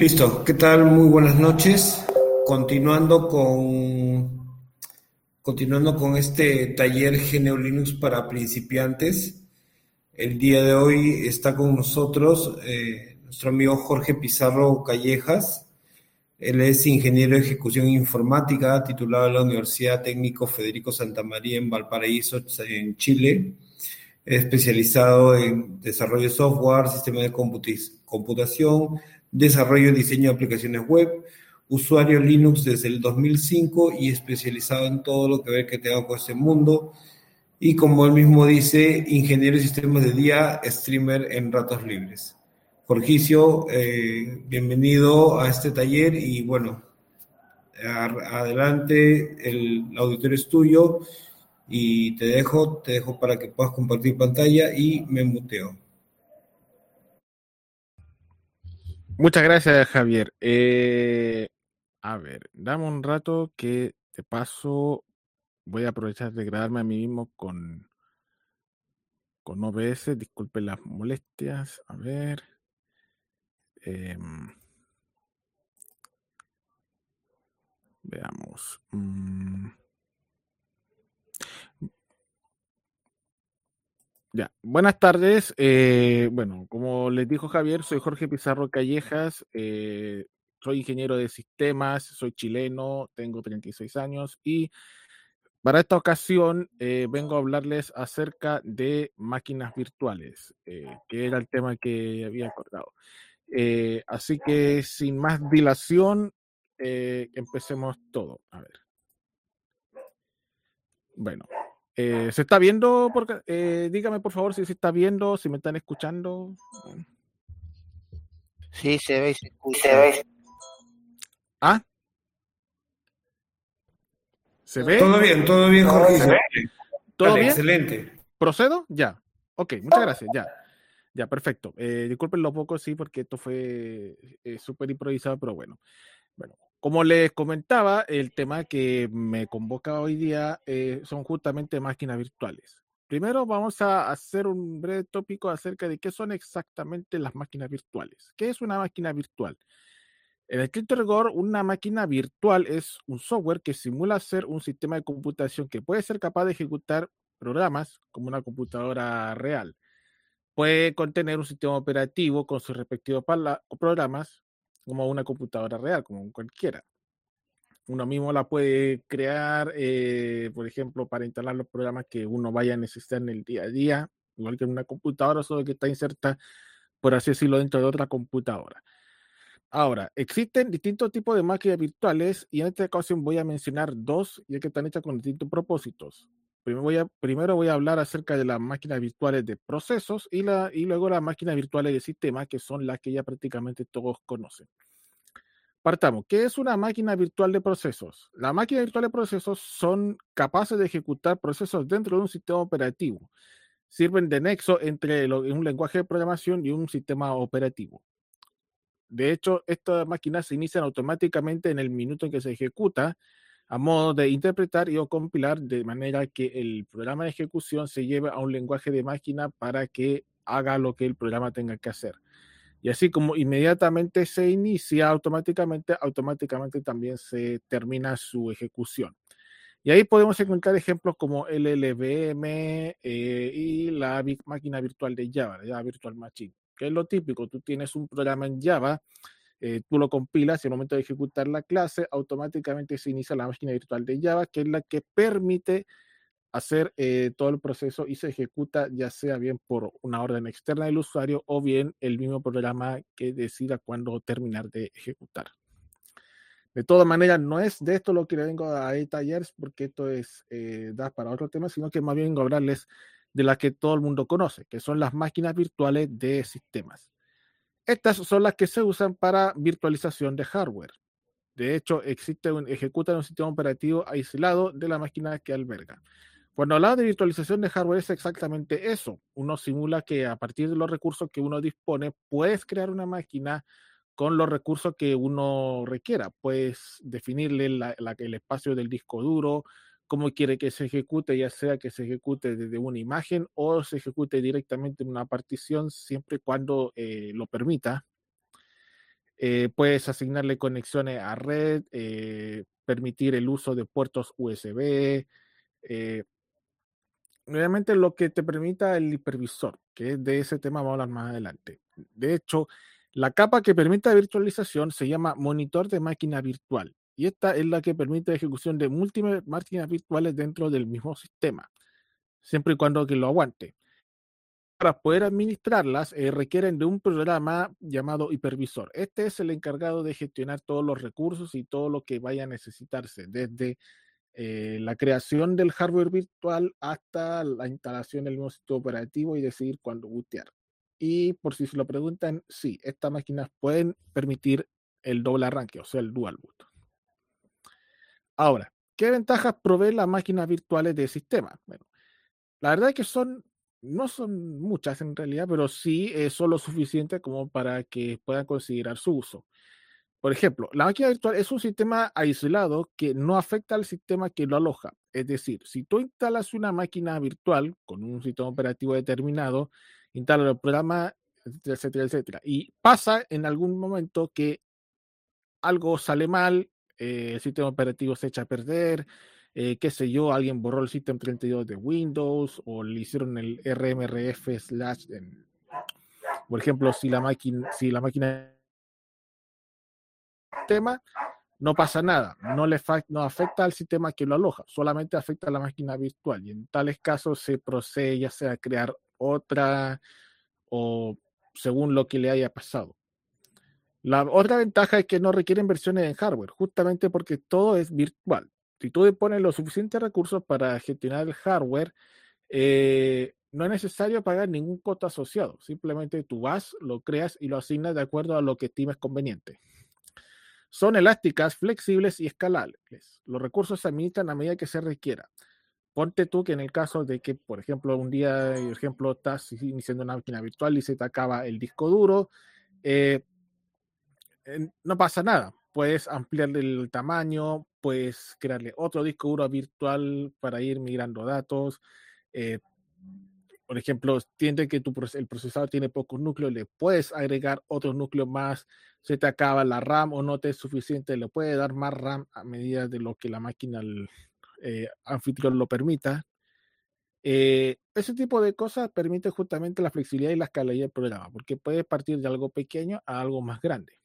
Listo, ¿qué tal? Muy buenas noches. Continuando con continuando con este taller GNU Linux para principiantes. El día de hoy está con nosotros eh, nuestro amigo Jorge Pizarro Callejas. Él es ingeniero de ejecución informática, titulado en la Universidad Técnico Federico Santa María en Valparaíso, en Chile especializado en desarrollo de software, sistema de computación, desarrollo y diseño de aplicaciones web, usuario Linux desde el 2005 y especializado en todo lo que ve que tenga con ese mundo. Y como él mismo dice, ingeniero de sistemas de día, streamer en ratos libres. Jorgicio, eh, bienvenido a este taller y bueno, adelante, el auditorio es tuyo y te dejo, te dejo para que puedas compartir pantalla y me muteo. Muchas gracias, Javier. Eh, a ver, dame un rato que te paso. Voy a aprovechar de grabarme a mí mismo con, con OBS. Disculpen las molestias. A ver. Em, veamos. Mm. Buenas tardes. Eh, bueno, como les dijo Javier, soy Jorge Pizarro Callejas, eh, soy ingeniero de sistemas, soy chileno, tengo 36 años y para esta ocasión eh, vengo a hablarles acerca de máquinas virtuales, que era el tema que había acordado. así que sin más dilación, empecemos todo. A ver. Bueno, eh, ¿Se está viendo? Por, eh, dígame por favor si se está viendo, si me están escuchando. Sí, se ve y se escucha. ¿Ah? ¿Se ve? Todo bien, todo bien, Jorge. ¿Todo bien? Excelente. ¿Procedo? Ya. Ok, muchas gracias, ya. Ya, perfecto. Eh, disculpen lo poco, sí, porque esto fue eh, súper improvisado, pero bueno. Bueno, como les comentaba, el tema que me convoca hoy día eh, son justamente máquinas virtuales. Primero vamos a hacer un breve tópico acerca de qué son exactamente las máquinas virtuales. ¿Qué es una máquina virtual? En el rigor, una máquina virtual es un software que simula ser un sistema de computación que puede ser capaz de ejecutar programas como una computadora real. Puede contener un sistema operativo con sus respectivos programas, como una computadora real, como cualquiera. Uno mismo la puede crear, eh, por ejemplo, para instalar los programas que uno vaya a necesitar en el día a día, igual que en una computadora, solo que está inserta, por así decirlo, dentro de otra computadora. Ahora, existen distintos tipos de máquinas virtuales y en esta ocasión voy a mencionar dos, ya que están hechas con distintos propósitos. Primero voy a, primero voy a hablar acerca de las máquinas virtuales de procesos y, la, y luego las máquinas virtuales de sistemas, que son las que ya prácticamente todos conocen. Partamos. ¿Qué es una máquina virtual de procesos? Las máquinas virtuales de procesos son capaces de ejecutar procesos dentro de un sistema operativo. Sirven de nexo entre un lenguaje de programación y un sistema operativo. De hecho, estas máquinas se inician automáticamente en el minuto en que se ejecuta a modo de interpretar y o compilar de manera que el programa de ejecución se lleve a un lenguaje de máquina para que haga lo que el programa tenga que hacer. Y así como inmediatamente se inicia automáticamente, automáticamente también se termina su ejecución. Y ahí podemos encontrar ejemplos como LLVM eh, y la máquina virtual de Java, la Virtual Machine, que es lo típico. Tú tienes un programa en Java eh, tú lo compilas y al momento de ejecutar la clase, automáticamente se inicia la máquina virtual de Java, que es la que permite hacer eh, todo el proceso y se ejecuta ya sea bien por una orden externa del usuario o bien el mismo programa que decida cuándo terminar de ejecutar. De todas maneras, no es de esto lo que le vengo a detallar, porque esto es eh, da para otro tema, sino que más bien vengo a hablarles de las que todo el mundo conoce, que son las máquinas virtuales de sistemas. Estas son las que se usan para virtualización de hardware. De hecho, existe un, ejecutan un sistema operativo aislado de la máquina que alberga. Cuando hablamos de virtualización de hardware es exactamente eso. Uno simula que a partir de los recursos que uno dispone, puedes crear una máquina con los recursos que uno requiera. Puedes definirle el espacio del disco duro, cómo quiere que se ejecute, ya sea que se ejecute desde una imagen o se ejecute directamente en una partición, siempre y cuando eh, lo permita. Eh, puedes asignarle conexiones a red, eh, permitir el uso de puertos USB. Realmente lo que te permita el hipervisor, que de ese tema vamos a hablar más adelante. De hecho, la capa que permite virtualización se llama monitor de máquina virtual y esta es la que permite la ejecución de múltiples máquinas virtuales dentro del mismo sistema, siempre y cuando que lo aguante para poder administrarlas eh, requieren de un programa llamado hipervisor. Este es el encargado de gestionar todos los recursos y todo lo que vaya a necesitarse, desde eh, la creación del hardware virtual hasta la instalación del nuevo sistema operativo y decidir cuándo bootear. Y por si se lo preguntan, sí, estas máquinas pueden permitir el doble arranque, o sea, el dual boot. Ahora, ¿qué ventajas proveen las máquinas virtuales del sistema? Bueno, la verdad es que son no son muchas en realidad, pero sí son lo suficiente como para que puedan considerar su uso. Por ejemplo, la máquina virtual es un sistema aislado que no afecta al sistema que lo aloja. Es decir, si tú instalas una máquina virtual con un sistema operativo determinado, instalas el programa, etcétera, etcétera, y pasa en algún momento que algo sale mal, eh, el sistema operativo se echa a perder, eh, qué sé yo, alguien borró el System 32 de Windows o le hicieron el RMRF slash. por ejemplo, si la máquina, si la máquina tema, no pasa nada, no le no afecta al sistema que lo aloja, solamente afecta a la máquina virtual y en tales casos se procede ya sea a crear otra o según lo que le haya pasado. La otra ventaja es que no requieren versiones en hardware, justamente porque todo es virtual si tú pones los suficientes recursos para gestionar el hardware, eh, no es necesario pagar ningún costo asociado. Simplemente tú vas, lo creas y lo asignas de acuerdo a lo que estimes conveniente. Son elásticas, flexibles y escalables. Los recursos se administran a medida que se requiera. Ponte tú que en el caso de que, por ejemplo, un día, por ejemplo, estás iniciando una máquina virtual y se te acaba el disco duro, eh, no pasa nada puedes ampliarle el tamaño, puedes crearle otro disco duro virtual para ir migrando datos. Eh, por ejemplo, tiende que tu, el procesador tiene pocos núcleos, le puedes agregar otros núcleos más, se te acaba la RAM o no te es suficiente, le puedes dar más RAM a medida de lo que la máquina eh, anfitrión lo permita. Eh, ese tipo de cosas permite justamente la flexibilidad y la escalabilidad del programa, porque puedes partir de algo pequeño a algo más grande.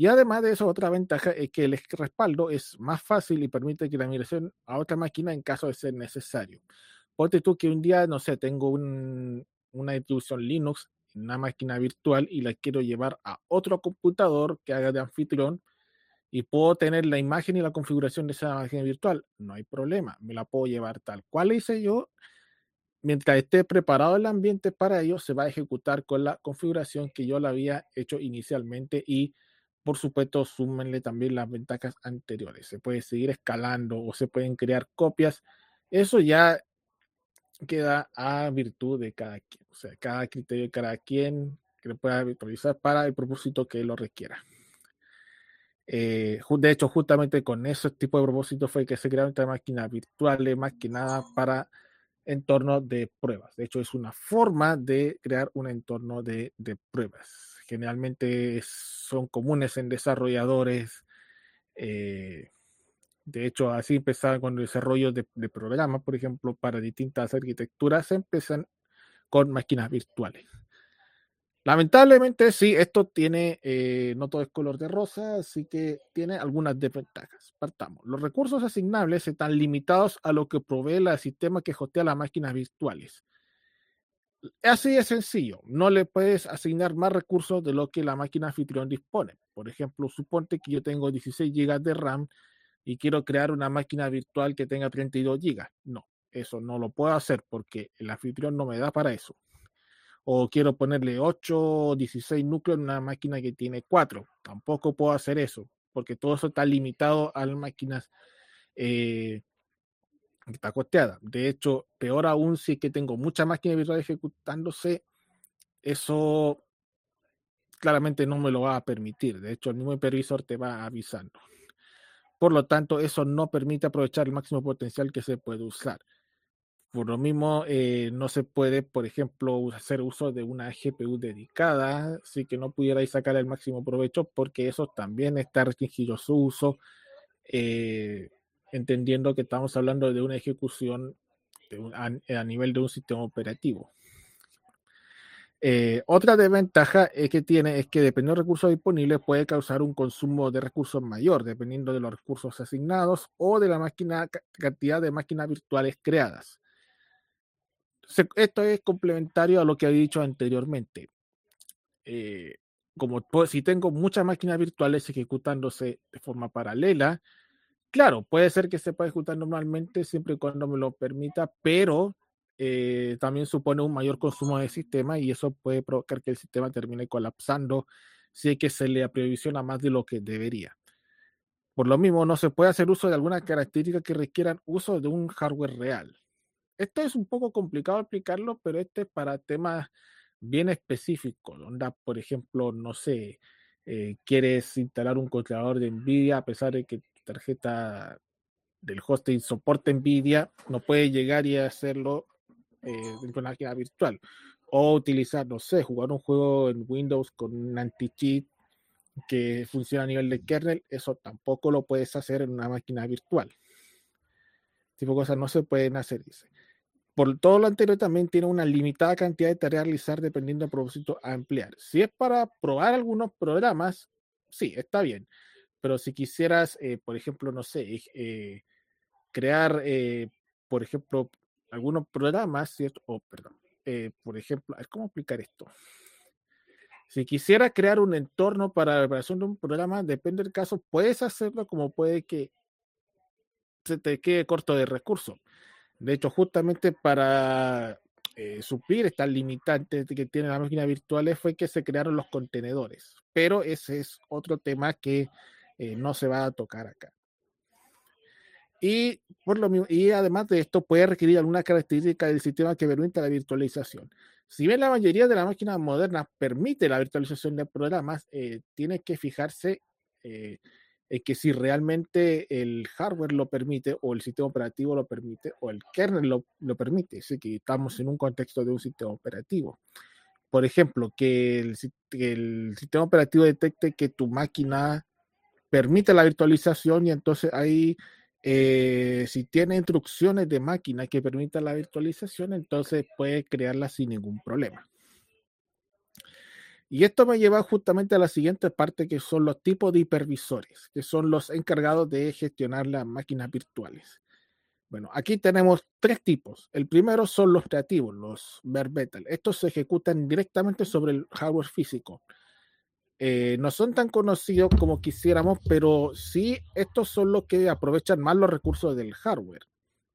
Y además de eso, otra ventaja es que el respaldo es más fácil y permite que la migración a otra máquina en caso de ser necesario. Ponte tú que un día, no sé, tengo una distribución Linux en una máquina virtual y la quiero llevar a otro computador que haga de anfitrión y puedo tener la imagen y la configuración de esa máquina virtual. No hay problema, me la puedo llevar tal cual hice yo. Mientras esté preparado el ambiente para ello, se va a ejecutar con la configuración que yo la había hecho inicialmente y por supuesto, súmenle también las ventajas anteriores. Se puede seguir escalando o se pueden crear copias. Eso ya queda a virtud de cada quien. O sea, cada criterio de cada quien que lo pueda virtualizar para el propósito que lo requiera. Eh, de hecho, justamente con ese tipo de propósito fue que se crearon estas máquinas virtuales, más que nada para entornos de pruebas. De hecho, es una forma de crear un entorno de, de pruebas generalmente son comunes en desarrolladores. Eh, de hecho, así empezaba con el desarrollo de, programas, por ejemplo, para distintas arquitecturas, se empiezan con máquinas virtuales. Lamentablemente, sí, esto tiene, eh, no todo es color de rosa, así que tiene algunas desventajas. Partamos. Los recursos asignables están limitados a lo que provee el sistema que hostea las máquinas virtuales. Así de sencillo, no le puedes asignar más recursos de lo que la máquina anfitrión dispone. Por ejemplo, suponte que yo tengo 16 GB de RAM y quiero crear una máquina virtual que tenga 32 GB. No, eso no lo puedo hacer porque el anfitrión no me da para eso. O quiero ponerle 8 o 16 núcleos en una máquina que tiene 4. Tampoco puedo hacer eso porque todo eso está limitado a las máquinas eh, está costeada. De hecho, peor aún si es que tengo mucha máquina virtual ejecutándose, eso claramente no me lo va a permitir. De hecho, el mismo hipervisor te va avisando. Por lo tanto, eso no permite aprovechar el máximo potencial que se puede usar. por lo mismo, eh, no se puede, por ejemplo, hacer uso de una GPU dedicada, así que no pudierais sacar el máximo provecho porque eso también está restringido su uso, eh, entendiendo que estamos hablando de una ejecución a, nivel de un sistema operativo. Eh, otra desventaja es que tiene es que dependiendo de recursos disponibles puede causar un consumo de recursos mayor, dependiendo de los recursos asignados o de la cantidad de máquinas virtuales creadas esto es complementario a lo que he dicho anteriormente. Eh, como si tengo muchas máquinas virtuales ejecutándose de forma paralela, claro, puede ser que se pueda ejecutar normalmente siempre y cuando me lo permita, pero eh, también supone un mayor consumo de sistema y eso puede provocar que el sistema termine colapsando si es que se le aprevisiona más de lo que debería. Por lo mismo, no se puede hacer uso de algunas características que requieran uso de un hardware real. Esto es un poco complicado explicarlo, pero este es para temas bien específicos. Donde, por ejemplo, no sé, eh, quieres instalar un controlador de NVIDIA a pesar de que tarjeta del hosting soporte NVIDIA, no puedes llegar y hacerlo eh, en una máquina virtual. O utilizar, no sé, jugar un juego en Windows con un anti-cheat que funciona a nivel de kernel, eso tampoco lo puedes hacer en una máquina virtual. Tipo de cosas no se pueden hacer, dice. Por todo lo anterior, también tiene una limitada cantidad de tareas a realizar dependiendo del propósito a emplear. Si es para probar algunos programas, sí, está bien. Pero si quisieras, eh, por ejemplo, no sé, eh, crear, eh, por ejemplo, algunos programas, ¿cierto? O, perdón, por ejemplo, ¿cómo explicar esto? Si quisieras crear un entorno para la preparación de un programa, depende del caso, puedes hacerlo como puede que se te quede corto de recursos. De hecho, justamente para eh, suplir estas limitantes que tiene la máquina virtuales fue que se crearon los contenedores. Pero ese es otro tema que eh, no se va a tocar acá. Y, por lo y además de esto, puede requerir alguna característica del sistema que permita la virtualización. Si bien la mayoría de las máquinas modernas permite la virtualización de programas, eh, tiene que fijarse eh, es que si realmente el hardware lo permite o el sistema operativo lo permite o el kernel lo, lo permite, así que estamos en un contexto de un sistema operativo. Por ejemplo, que el, el sistema operativo detecte que tu máquina permite la virtualización y entonces ahí, eh, si tiene instrucciones de máquina que permitan la virtualización, entonces puede crearla sin ningún problema. Y esto me lleva justamente a la siguiente parte, que son los tipos de hipervisores, que son los encargados de gestionar las máquinas virtuales. Bueno, aquí tenemos tres tipos. El primero son los creativos, los bare metal. Estos se ejecutan directamente sobre el hardware físico. Eh, no son tan conocidos como quisiéramos, pero sí estos son los que aprovechan más los recursos del hardware,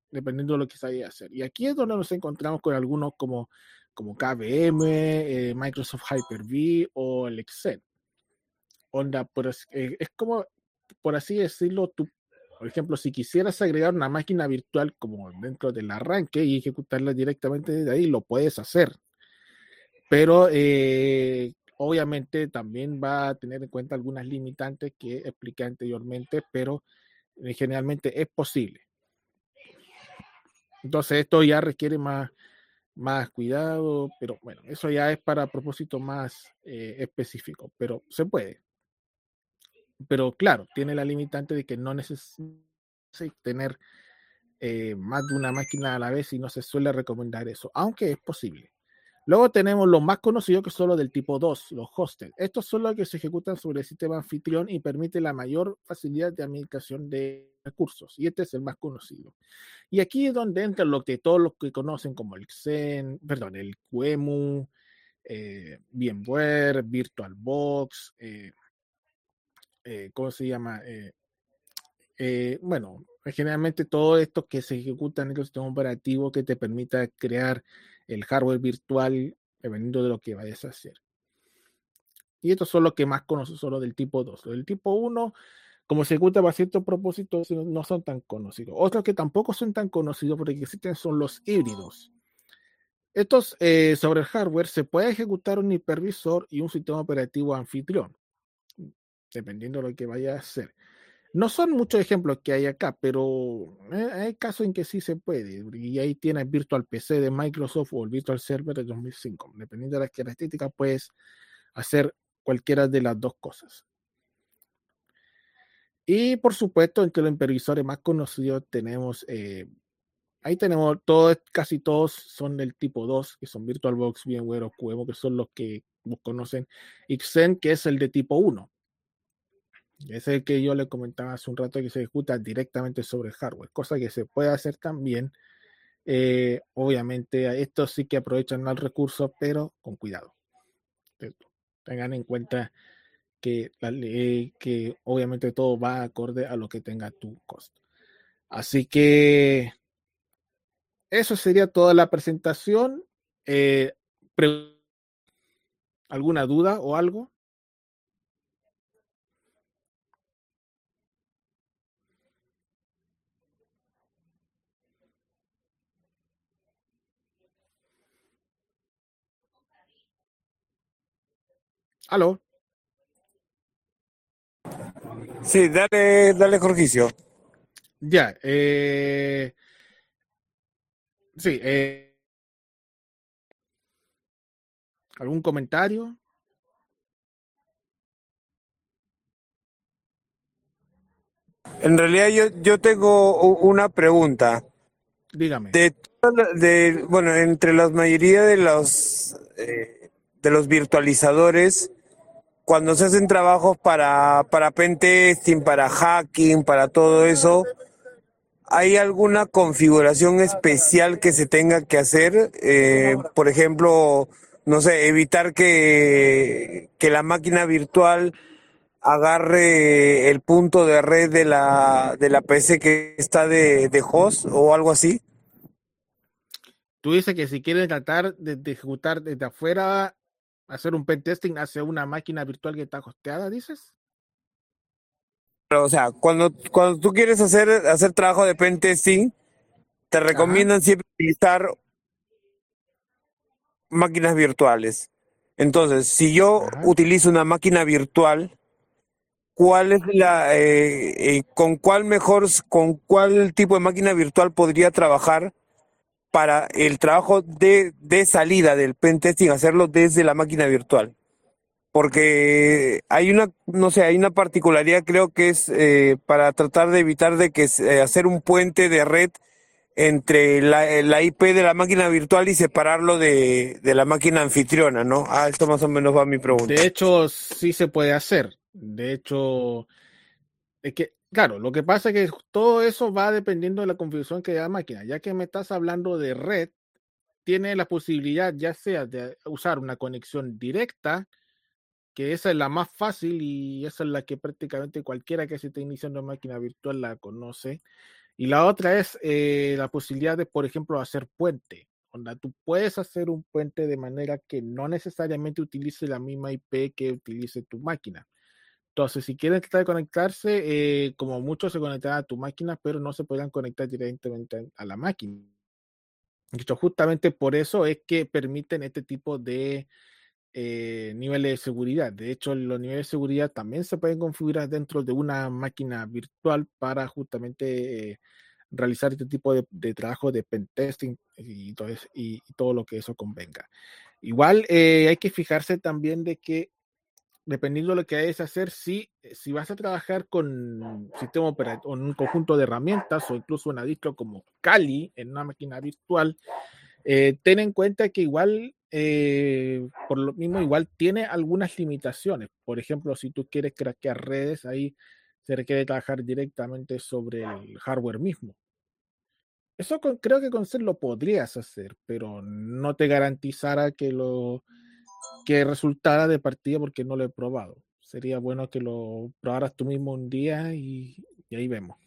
dependiendo de lo que se vaya a hacer. Y aquí es donde nos encontramos con algunos como como KVM, eh, Microsoft Hyper-V o el Excel. Onda, eh, es como, por así decirlo, tú, por ejemplo, si quisieras agregar una máquina virtual como dentro del arranque y ejecutarla directamente desde ahí, lo puedes hacer. Pero obviamente también va a tener en cuenta algunas limitantes que expliqué anteriormente, pero generalmente es posible. Entonces esto ya requiere más, más cuidado, pero bueno, eso ya es para propósito más eh, específico, pero se puede. Pero claro, tiene la limitante de que no necesita tener eh, más de una máquina a la vez y no se suele recomendar eso, aunque es posible. Luego tenemos los más conocidos que son los del tipo 2, los hostels. Estos son los que se ejecutan sobre el sistema anfitrión y permite la mayor facilidad de administración de recursos. Y este es el más conocido. Y aquí es donde entra lo que todos los que conocen como el Xen, perdón, el QEMU, eh, VMware, VirtualBox, eh, eh, ¿cómo se llama? Eh, bueno, generalmente todo esto que se ejecuta en el sistema operativo que te permita crear el hardware virtual dependiendo de lo que vayas a hacer. Y estos son los que más conozco, solo del tipo 2. Del tipo 1, como se ejecuta para ciertos propósitos, no son tan conocidos. Otros que tampoco son tan conocidos porque existen son los híbridos. Estos eh, sobre el hardware se puede ejecutar un hipervisor y un sistema operativo anfitrión, dependiendo de lo que vaya a hacer. No son muchos ejemplos que hay acá, pero eh, hay casos en que sí se puede. Y ahí tienes Virtual PC de Microsoft o el Virtual Server de 2005. Dependiendo de las características, puedes hacer cualquiera de las dos cosas. Y por supuesto, entre los hipervisores más conocidos tenemos, eh, ahí tenemos todos, casi todos son del tipo 2, que son VirtualBox, VMware o QEMU, que son los que conocen. Xen, que es el de tipo 1. Es el que yo le comentaba hace un rato que se ejecuta directamente sobre el hardware, cosa que se puede hacer también. Eh, obviamente, estos sí que aprovechan el recurso, pero con cuidado. Tengan en cuenta que obviamente todo va acorde a lo que tenga tu costo. Así que eso sería toda la presentación. Eh, ¿Alguna duda o algo? ¿Aló? Sí, dale, dale, Jorgicio. Ya, eh, sí, eh, ¿algún comentario? En realidad yo, yo tengo una pregunta. Dígame. De, de bueno, entre la mayoría de los eh, de los virtualizadores, cuando se hacen trabajos para, para pentesting, para hacking, para todo eso, ¿hay alguna configuración especial que se tenga que hacer? Eh, por ejemplo, no sé, evitar que, que la máquina virtual agarre el punto de red de la, de la PC que está de, de host o algo así. Tú dices que si quieren tratar de, de ejecutar desde afuera hacer un pentesting hacia una máquina virtual que está hosteada, dices? Pero, o sea, cuando, cuando tú quieres hacer, hacer trabajo de pentesting, te recomiendan siempre utilizar máquinas virtuales. Entonces, si yo utilizo una máquina virtual, ¿cuál es la, eh, eh, con cuál mejor, con cuál tipo de máquina virtual podría trabajar para el trabajo de, de salida del pentesting, hacerlo desde la máquina virtual. Porque hay una, no sé, hay una particularidad, creo que es eh, para tratar de evitar de que eh, hacer un puente de red entre la, la, IP de la máquina virtual y separarlo de, de la máquina anfitriona, ¿no? Ah, esto más o menos va a mi pregunta. De hecho, sí se puede hacer. De hecho, es que Claro, lo que pasa es que todo eso va dependiendo de la configuración que da la máquina. Ya que me estás hablando de red, tiene la posibilidad ya sea de usar una conexión directa, que esa es la más fácil y esa es la que prácticamente cualquiera que se esté iniciando en máquina virtual la conoce. Y la otra es eh, la posibilidad de, por ejemplo, hacer puente. Donde tú puedes hacer un puente de manera que no necesariamente utilice la misma IP que utilice tu máquina. Entonces, si quieren tratar de conectarse, eh, como muchos se conectarán a tu máquina, pero no se podrán conectar directamente a la máquina. Esto justamente por eso es que permiten este tipo de eh, niveles de seguridad. De hecho, los niveles de seguridad también se pueden configurar dentro de una máquina virtual para justamente eh, realizar este tipo de, trabajo de pentesting y todo, y, todo lo que eso convenga. Igual hay que fijarse también de que dependiendo de lo que vayas hacer, si, eh, si vas a trabajar con sistema operativo, un conjunto de herramientas o incluso una distro como Kali en una máquina virtual, eh, ten en cuenta que igual, eh, por lo mismo, igual tiene algunas limitaciones. Por ejemplo, si tú quieres craquear redes, ahí se requiere trabajar directamente sobre el hardware mismo. Eso creo que con ser lo podrías hacer, pero no te garantizará que lo que resultara de partida porque no lo he probado. Sería bueno que lo probaras tú mismo un día y, ahí vemos.